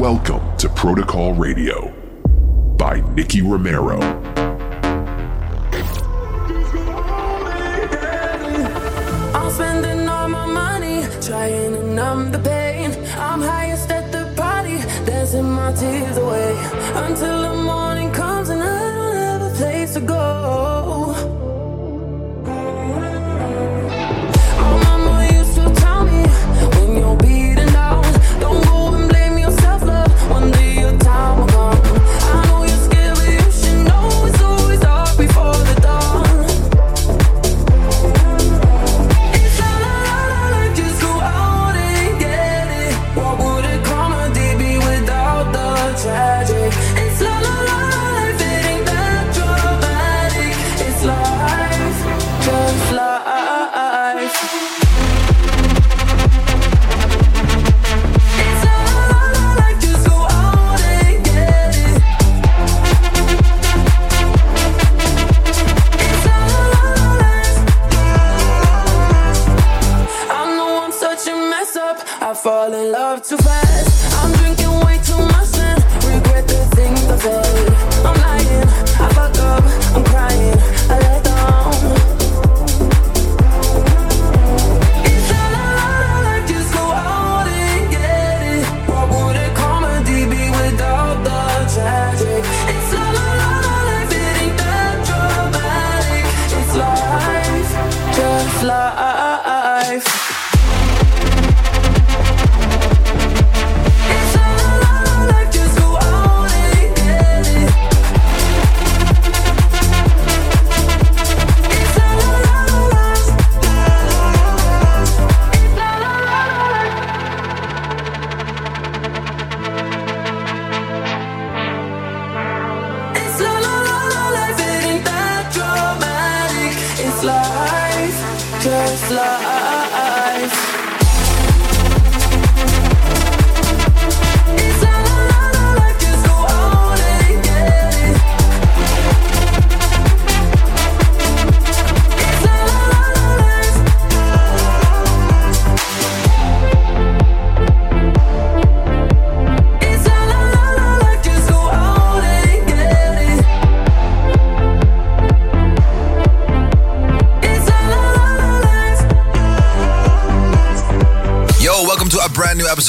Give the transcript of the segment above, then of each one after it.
Welcome to Protocol Radio by Nicky Romero. I'm spending all my money trying to numb the pain. I'm highest at the party, dancing my tears away until the morning comes and I don't have a place to go.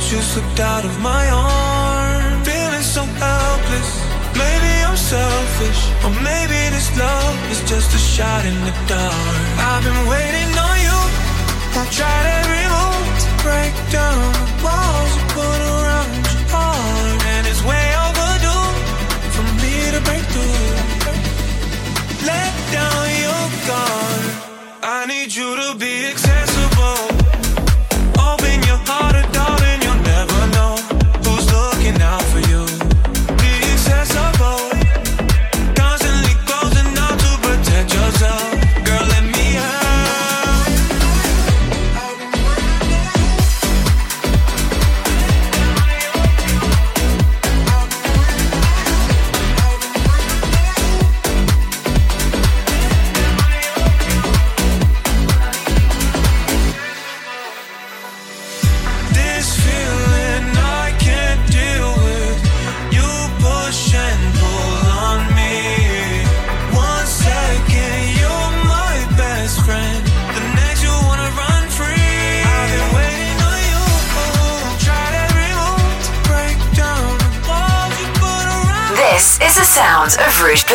But you slipped out of my arm. Feeling so helpless. Maybe I'm selfish, or maybe this love is just a shot in the dark. I've been waiting on you. I've tried every move to break down the walls you put around your heart, and it's way overdue for me to break through. Let down your guard. I need you to be accessible.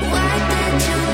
Why did you?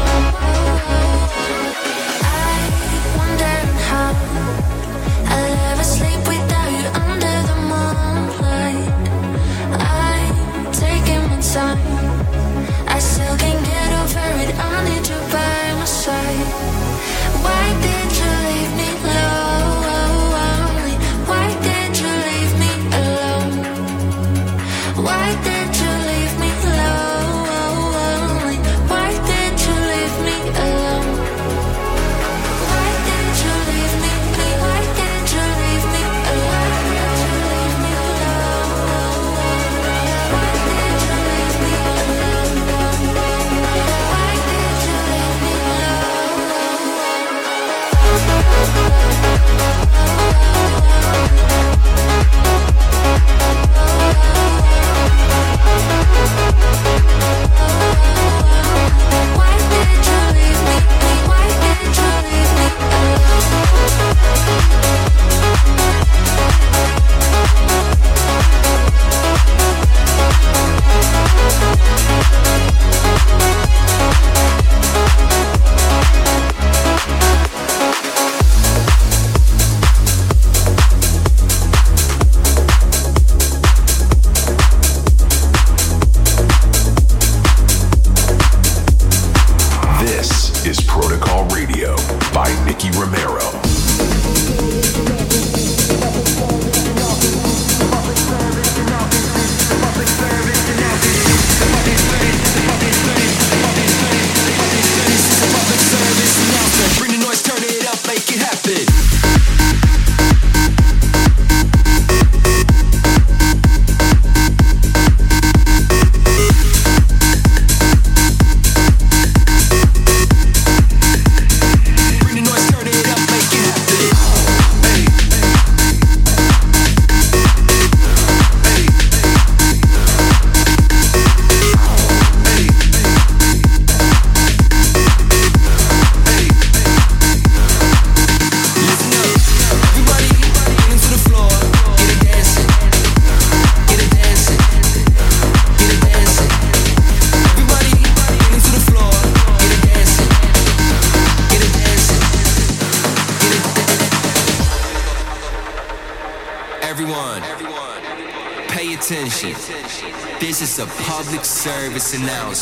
Service announcement.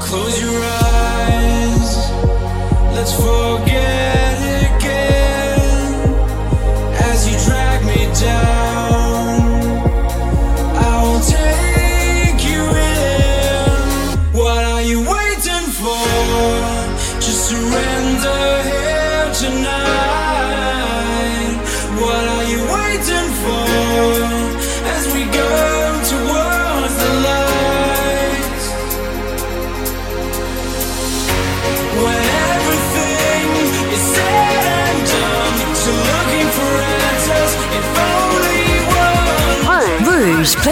Close your eyes. Let's fall.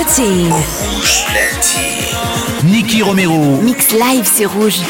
Platine. Rouge platine. Nicky Romero. Mix live, c'est rouge.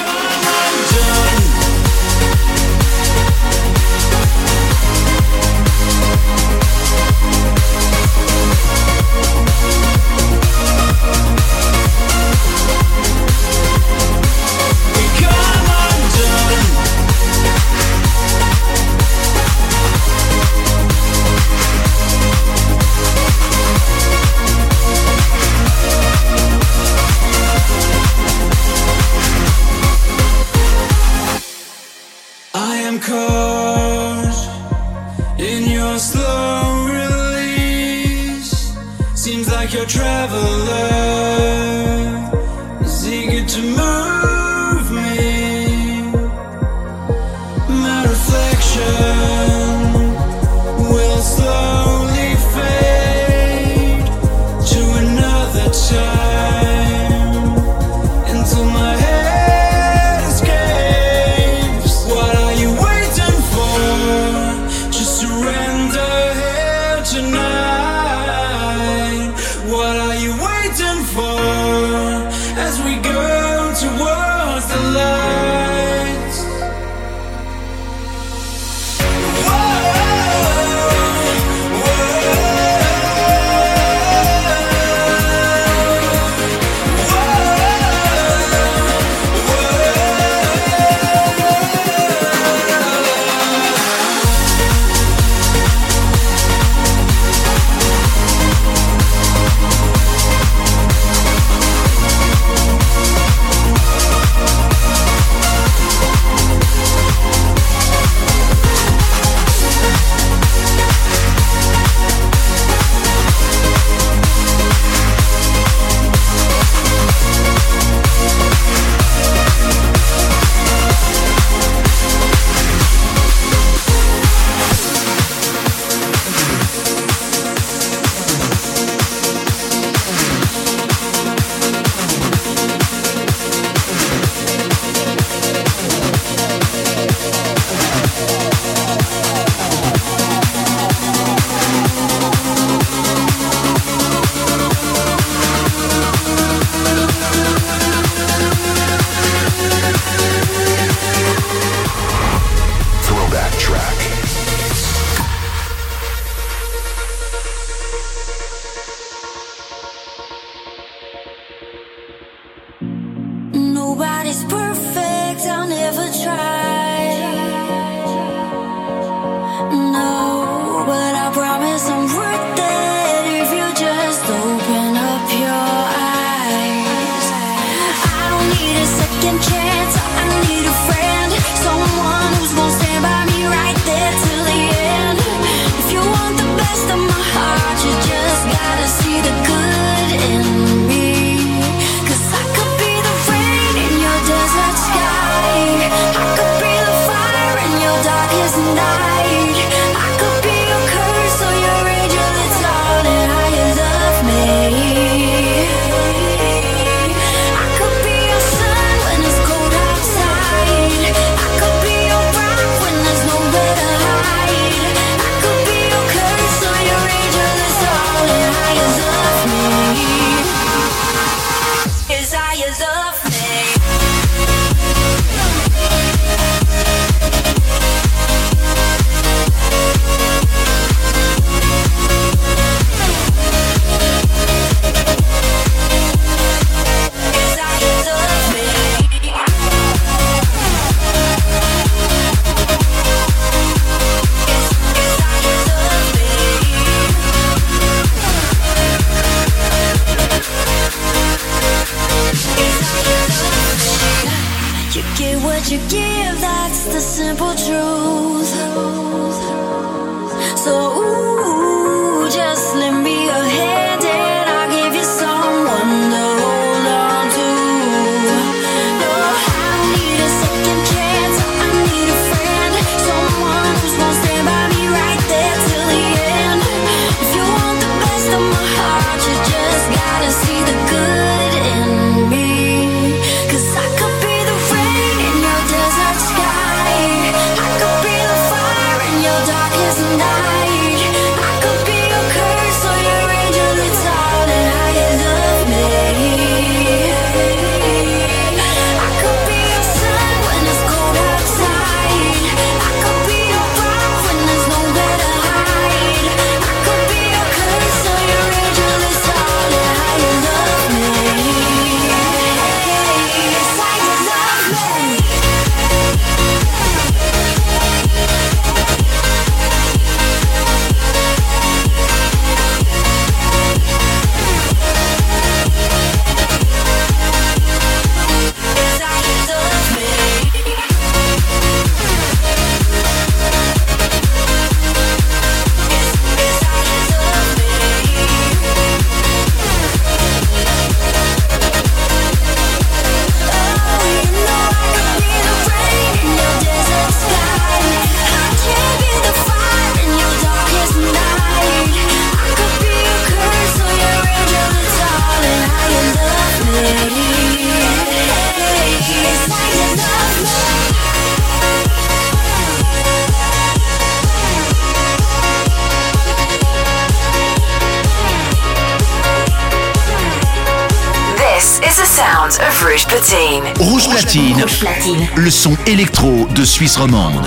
Le son électro de Suisse romande.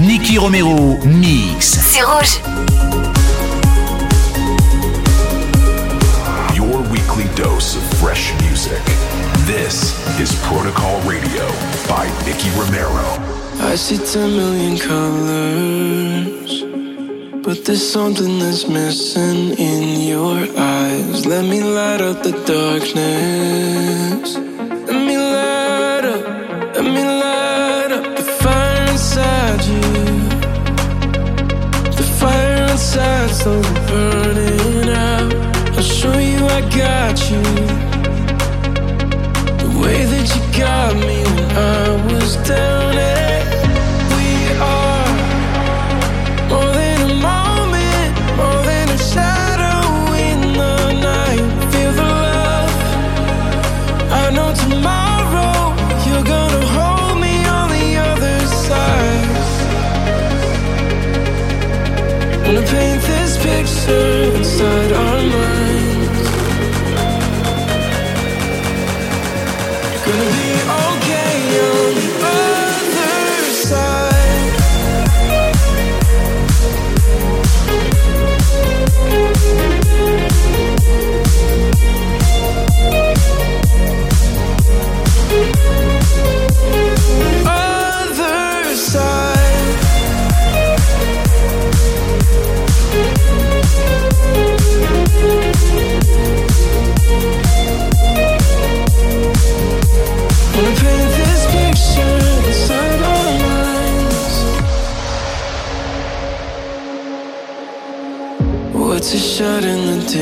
Nicky Romero mix. C'est rouge. Your weekly dose of fresh music. This is Protocol Radio by Nicky Romero. I see 10 million colors, but there's something that's missing in your eyes. Let me light up the darkness. Slowly burning out. I'll show you I got you. The way that you got me when I was down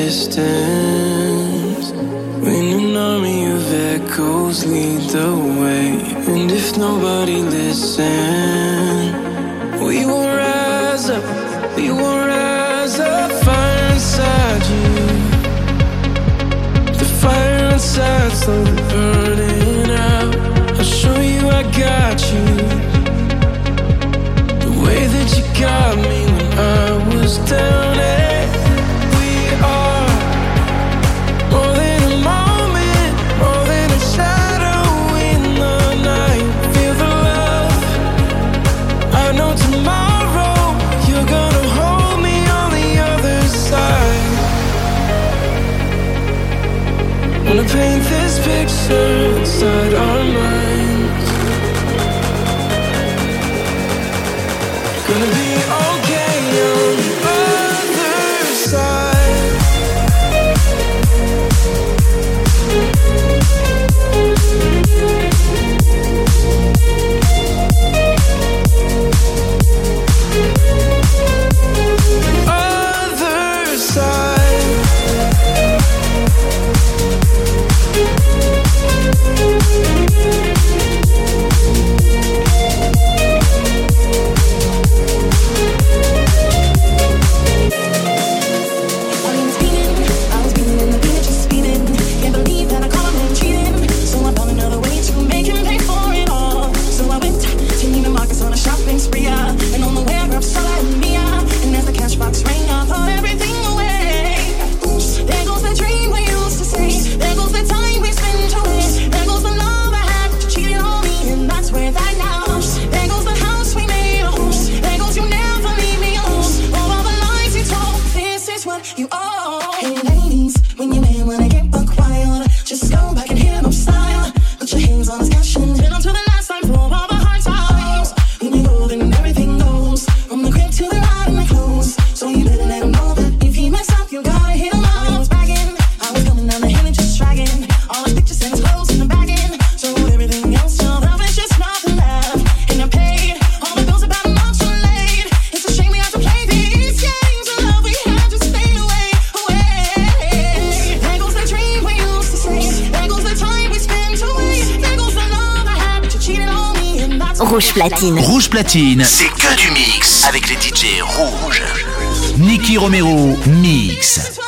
distance. When an army of echoes lead the way, and if nobody listens, we will rise up. We will rise up. Fire inside you. The fire inside the burn. Rouge Platine. C'est que du mix avec les DJ rouges. Niki Romero, mix.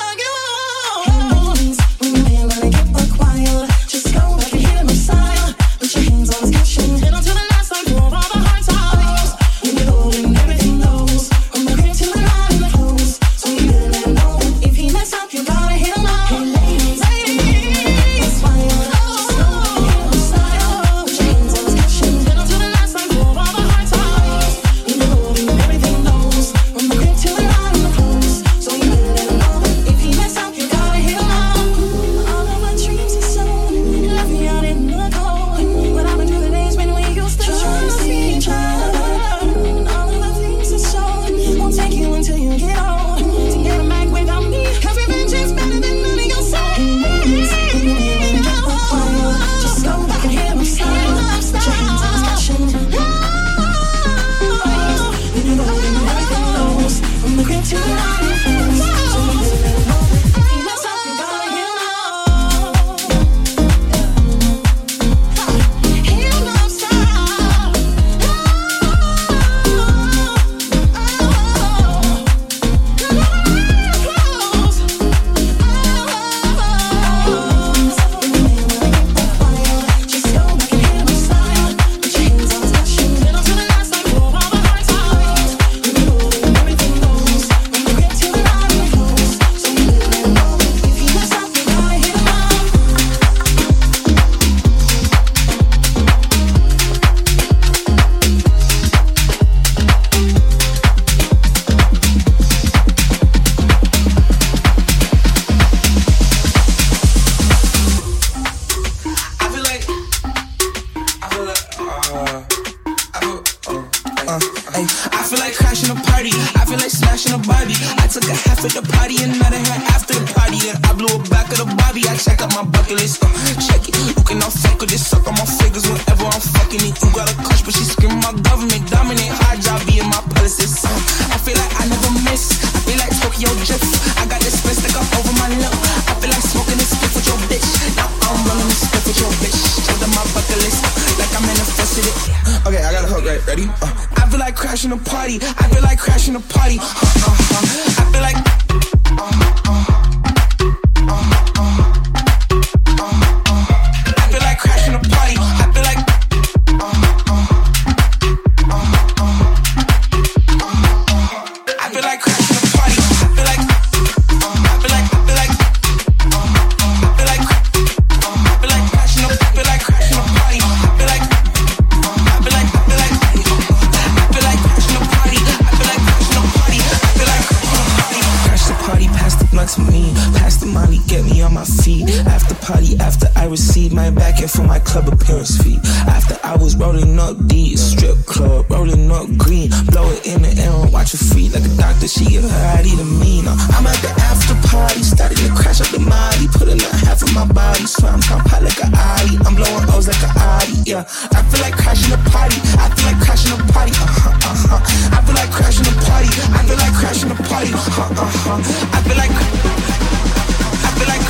parents' feet. After I was rolling up deep, strip club, rolling up green. Blow it in the air watch it free like a doctor. She a hottie to me. now. I'm at the after party, starting to crash up the Molly. Putting out half of my body, so I'm like a eye. I'm blowing O's like a eye, yeah. I feel like crashing a party. I feel like crashing a party, uh huh, uh huh. I feel like crashing a party. I feel like crashing a party, uh huh, uh huh. I feel like. I feel like.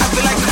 I feel like.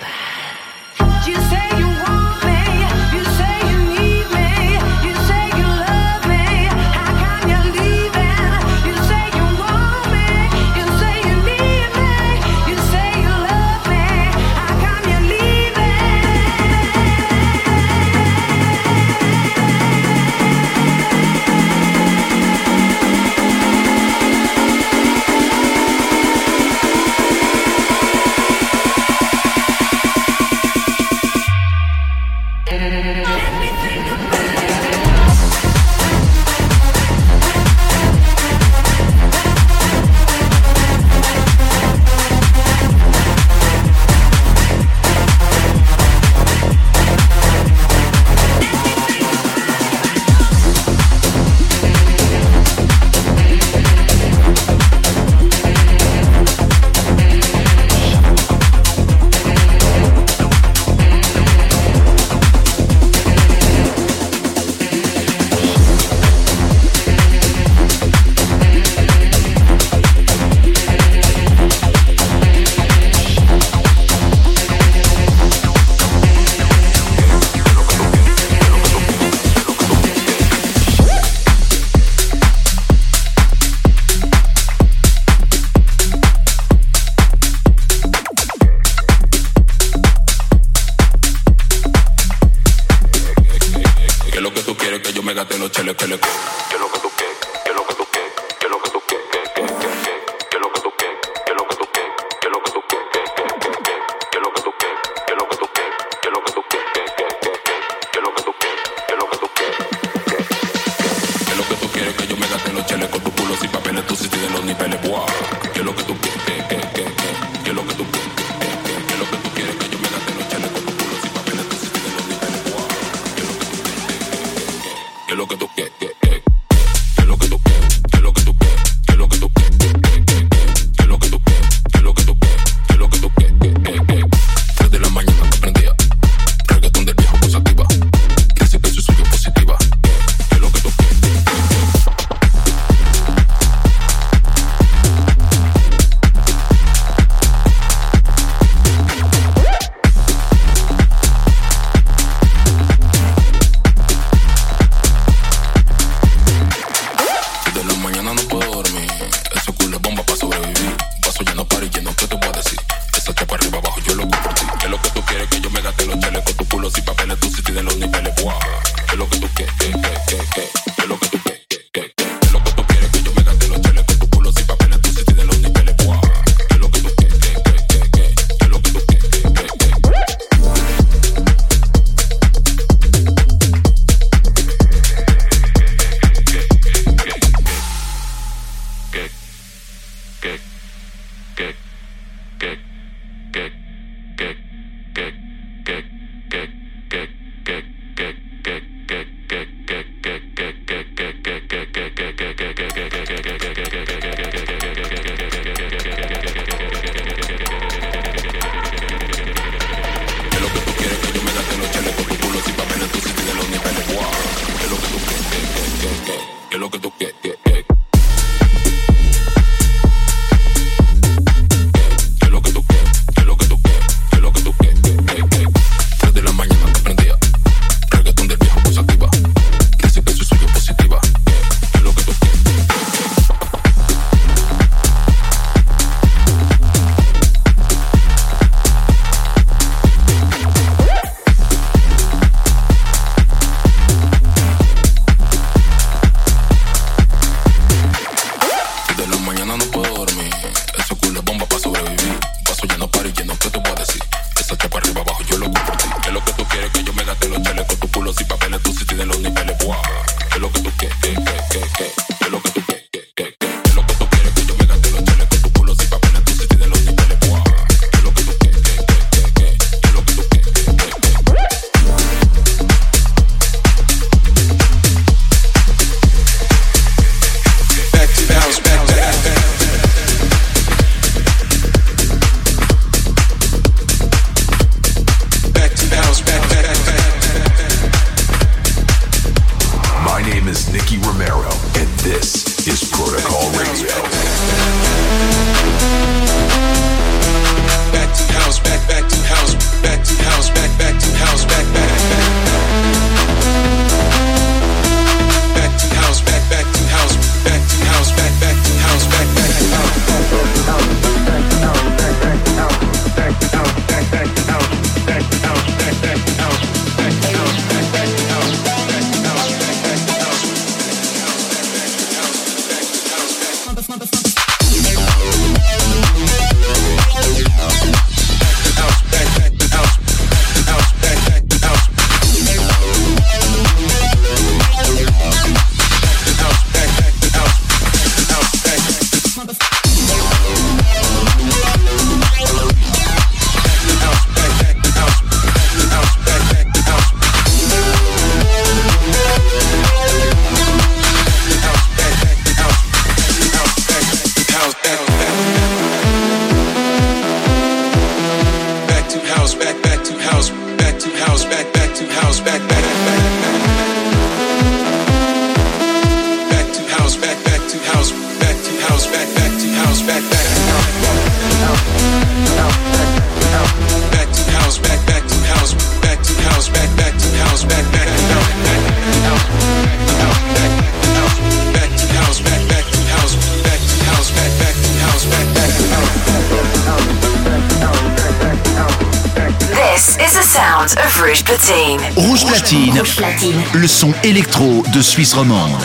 Platine. Rouge Platine, Rouge Platine. le son électro de Suisse romande.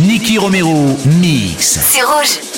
Nicky Romero mix. C'est rouge.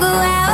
Go out.